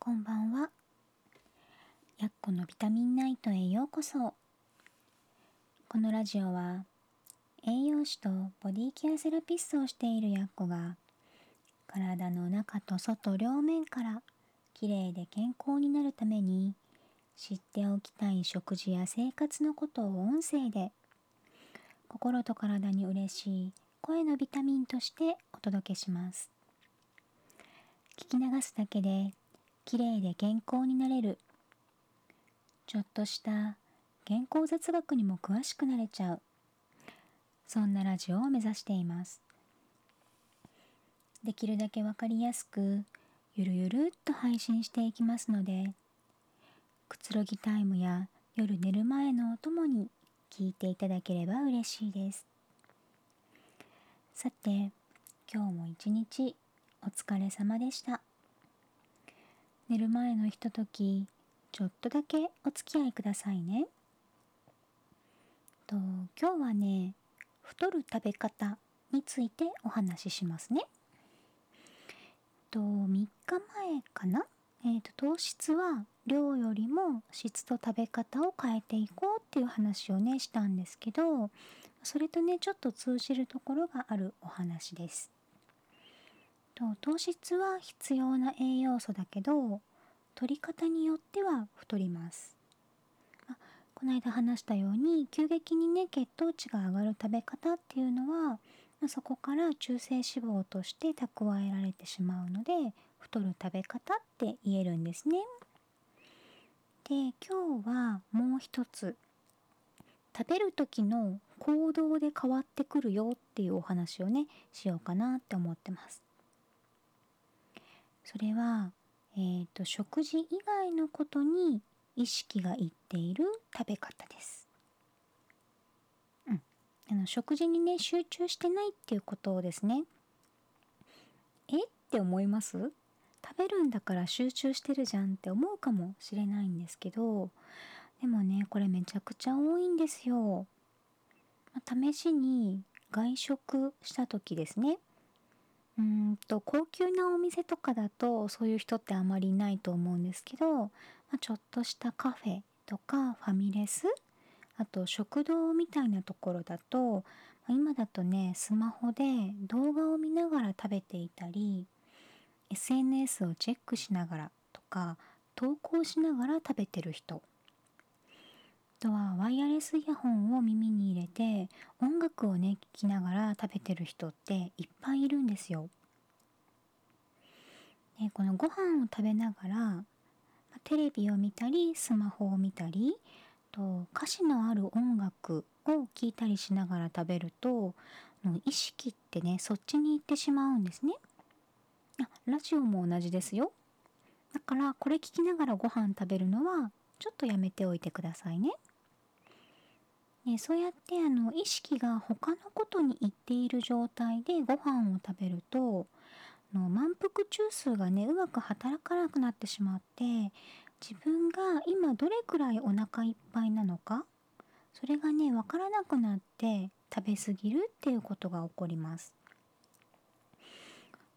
こんばんは。やっこのビタミンナイトへようこそ。このラジオは栄養士とボディケアセラピストをしているやっこが体の中と外両面からきれいで健康になるために知っておきたい食事や生活のことを音声で心と体に嬉しい声のビタミンとしてお届けします。聞き流すだけできれいで健康になれる。ちょっとした健康雑学にも詳しくなれちゃう。そんなラジオを目指しています。できるだけわかりやすくゆるゆるっと配信していきますのでくつろぎタイムや夜寝る前のお供に聞いていただければ嬉しいです。さて今日も一日お疲れ様でした。寝る前のひととき、ちょっとだけお付き合いくださいね。と今日はね、太る食べ方についてお話ししますね。と3日前かな、えーと、糖質は量よりも質と食べ方を変えていこうっていう話をねしたんですけどそれとねちょっと通じるところがあるお話です。と糖質は必要な栄養素だけど取り方によっては太ります、まこの間話したように急激にね血糖値が上がる食べ方っていうのは、まそこから中性脂肪として蓄えられてしまうので太る食べ方って言えるんですね。で今日はもう一つ食べる時の行動で変わってくるよっていうお話をねしようかなって思ってます。それは、えーと、食事以外のことに意識がいっている食べ方です。うん、あの食事にね集中してないっていうことをですねえ？って思います？食べるんだから集中してるじゃんって思うかもしれないんですけどでもねこれめちゃくちゃ多いんですよ。試しに外食した時ですねうんと高級なお店とかだとそういう人ってあまりいないと思うんですけど、まあ、ちょっとしたカフェとかファミレスあと食堂みたいなところだと今だとねスマホで動画を見ながら食べていたり SNS をチェックしながらとか投稿しながら食べてる人ワイヤレスイヤホンを耳に入れて音楽をね聴きながら食べてる人っていっぱいいるんですよ。でこのご飯を食べながらテレビを見たりスマホを見たりと歌詞のある音楽を聴いたりしながら食べると意識ってねそっちに行ってしまうんですね。ラジオも同じですよ。だからこれ聞きながらご飯食べるのはちょっとやめておいてくださいね。ね、そうやってあの意識が他のことにいっている状態でご飯を食べるとの満腹中枢がねうまく働かなくなってしまって自分が今どれくらいお腹いっぱいなのかそれがね分からなくなって食べ過ぎるっていうことが起こります。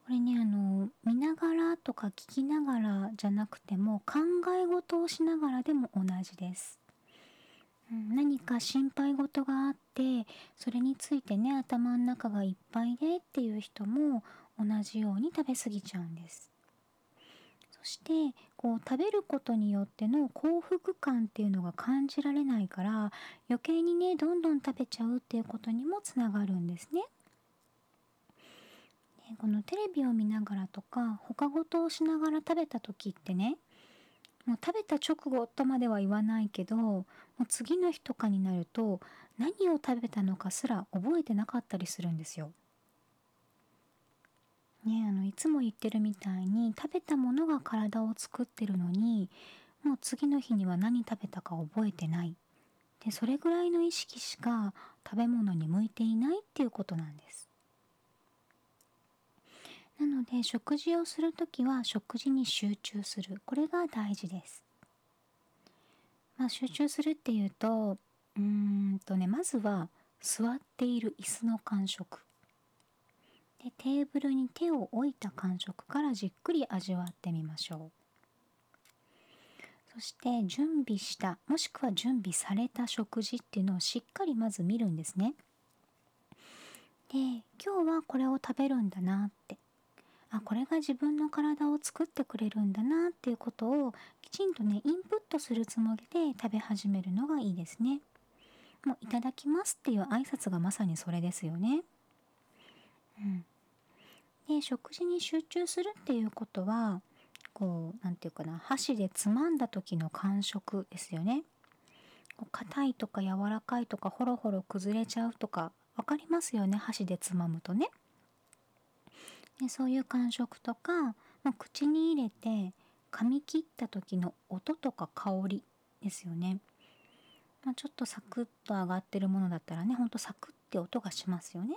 これねあの見ながらとか聞きながらじゃなくても考え事をしながらでも同じです。何か心配事があってそれについてね頭の中がいっぱいでっていう人も同じように食べ過ぎちゃうんですそしてこう食べることによっての幸福感っていうのが感じられないから余計にねどんどん食べちゃうっていうことにもつながるんですね。このテレビを見ながらとか他事をしながら食べた時ってねもう食べた直後とまでは言わないけどもう次の日とかになると何を食べたのかすら覚えてなかったりするんですよ。ねあのいつも言ってるみたいに食べたものが体を作ってるのにもう次の日には何食べたか覚えてないでそれぐらいの意識しか食べ物に向いていないっていうことなんですなので食事をする時は食事に集中する。これが大事です。まあ集中するっていうとうんとねまずは座っている椅子の感触。でテーブルに手を置いた感触からじっくり味わってみましょう。そして準備したもしくは準備された食事っていうのをしっかりまず見るんですね。で今日はこれを食べるんだなって。あこれが自分の体を作ってくれるんだなっていうことをきちんとねインプットするつもりで食べ始めるのがいいですね。もういただきますっていう挨拶がまさにそれですよね。うん、で食事に集中するっていうことはこう何て言うかな箸でつまんだ時の感触ですよね。硬いとか柔らかいとかホロホロ崩れちゃうとか分かりますよね箸でつまむとね。でそういう感触とか、まあ、口に入れて噛み切った時の音とか香りですよね。まあ、ちょっとサクッと上がってるものだったらねほんとサクッて音がしますよね。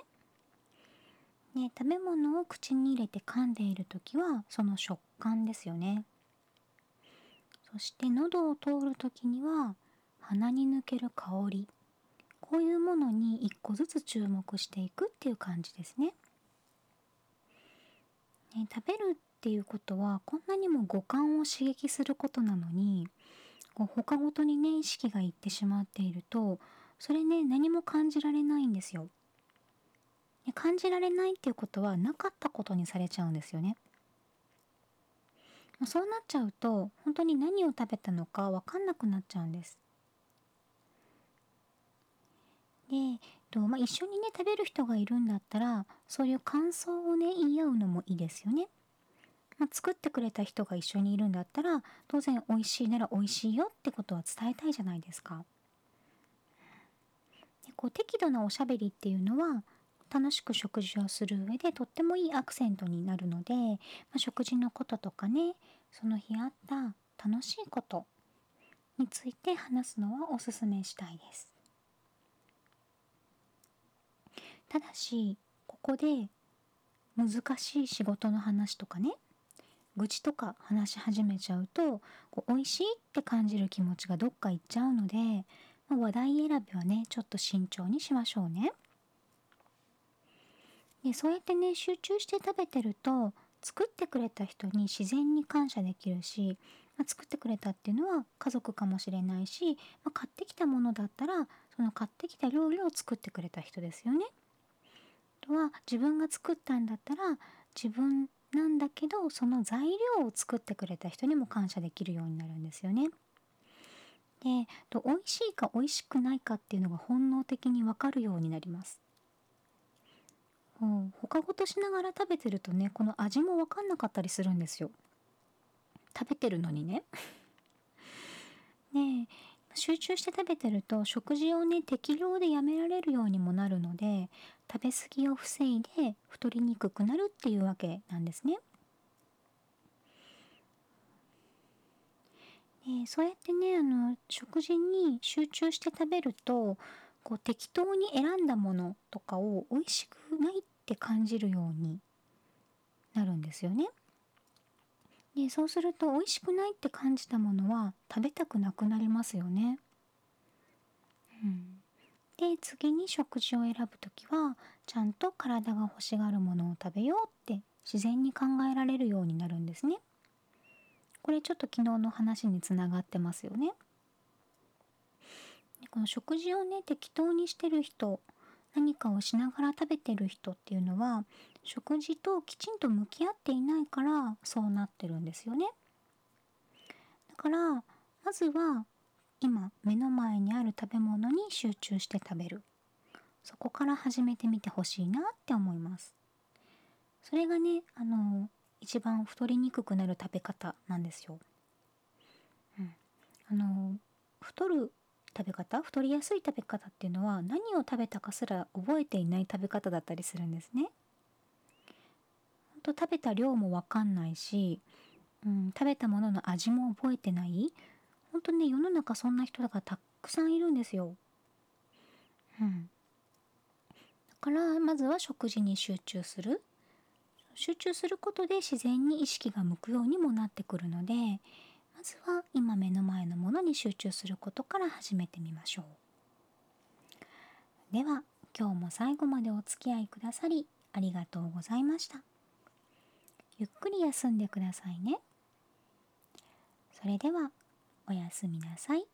ね食べ物を口に入れて噛んでいる時はその食感ですよね。そして喉を通る時には鼻に抜ける香りこういうものに一個ずつ注目していくっていう感じですね。ね食べるっていうことはこんなにも五感を刺激することなのにこう他ごとにね意識がいってしまっているとそれね何も感じられないんですよ。感じられないっていうことはなかったことにされちゃうんですよね。そうなっちゃうと本当に何を食べたのか分かんなくなっちゃうんです。で、とまあ、一緒にね食べる人がいるんだったらそういう感想をね言い合うのもいいですよね。まあ、作ってくれた人が一緒にいるんだったら当然美味しいなら美味しいよってことは伝えたいじゃないですか。でこう適度なおしゃべりっていうのは楽しく食事をする上でとってもいいアクセントになるので、まあ、食事のこととかねその日あった楽しいことについて話すのはおすすめしたいです。ただしここで難しい仕事の話とかね愚痴とか話し始めちゃうとこう美味しいって感じる気持ちがどっか行っちゃうので、ま、話題選びはねちょっと慎重にしましょうね。でそうやってね集中して食べてると作ってくれた人に自然に感謝できるし、まあ、作ってくれたっていうのは家族かもしれないし、まあ、買ってきたものだったらその買ってきた料理を作ってくれた人ですよね。とは自分が作ったんだったら自分なんだけどその材料を作ってくれた人にも感謝できるようになるんですよね。でと美味しいか美味しくないかっていうのが本能的に分かるようになります。うん、他ごとしながら食べてるとねこの味も分かんなかったりするんですよ食べてるのにね ね集中して食べてると食事をね適量でやめられるようにもなるので食べ過ぎを防いで太りにくくなるっていうわけなんですね。でそうやってねあの食事に集中して食べるとこう適当に選んだものとかを美味しくないって感じるようになるんですよね。でそうすると美味しくないって感じたものは食べたくなくなりますよね。うん、で次に食事を選ぶ時はちゃんと体が欲しがるものを食べようって自然に考えられるようになるんですね。これちょっと昨日の話につながってますよね。でこの食事をね適当にしてる人何かをしながら食べてる人っていうのは食事ときちんと向き合っていないからそうなってるんですよね。だからまずは今目の前にある食べ物に集中して食べるそこから始めてみてほしいなって思います。それがねあの一番太りにくくなる食べ方なんですよ。うん、あの太る食べ方太りやすい食べ方っていうのは何を食べたかすら覚えていない食べ方だったりするんですね。と食べた量も分かんないし、うん、食べたものの味も覚えてない。本当ね世の中そんな人がたくさんいるんですよ。うん、だからまずは食事に集中する。集中することで自然に意識が向くようにもなってくるのでまずは今目の前のものに集中することから始めてみましょう。では今日も最後までお付き合いくださりありがとうございました。ゆっくり休んでくださいねそれではおやすみなさい。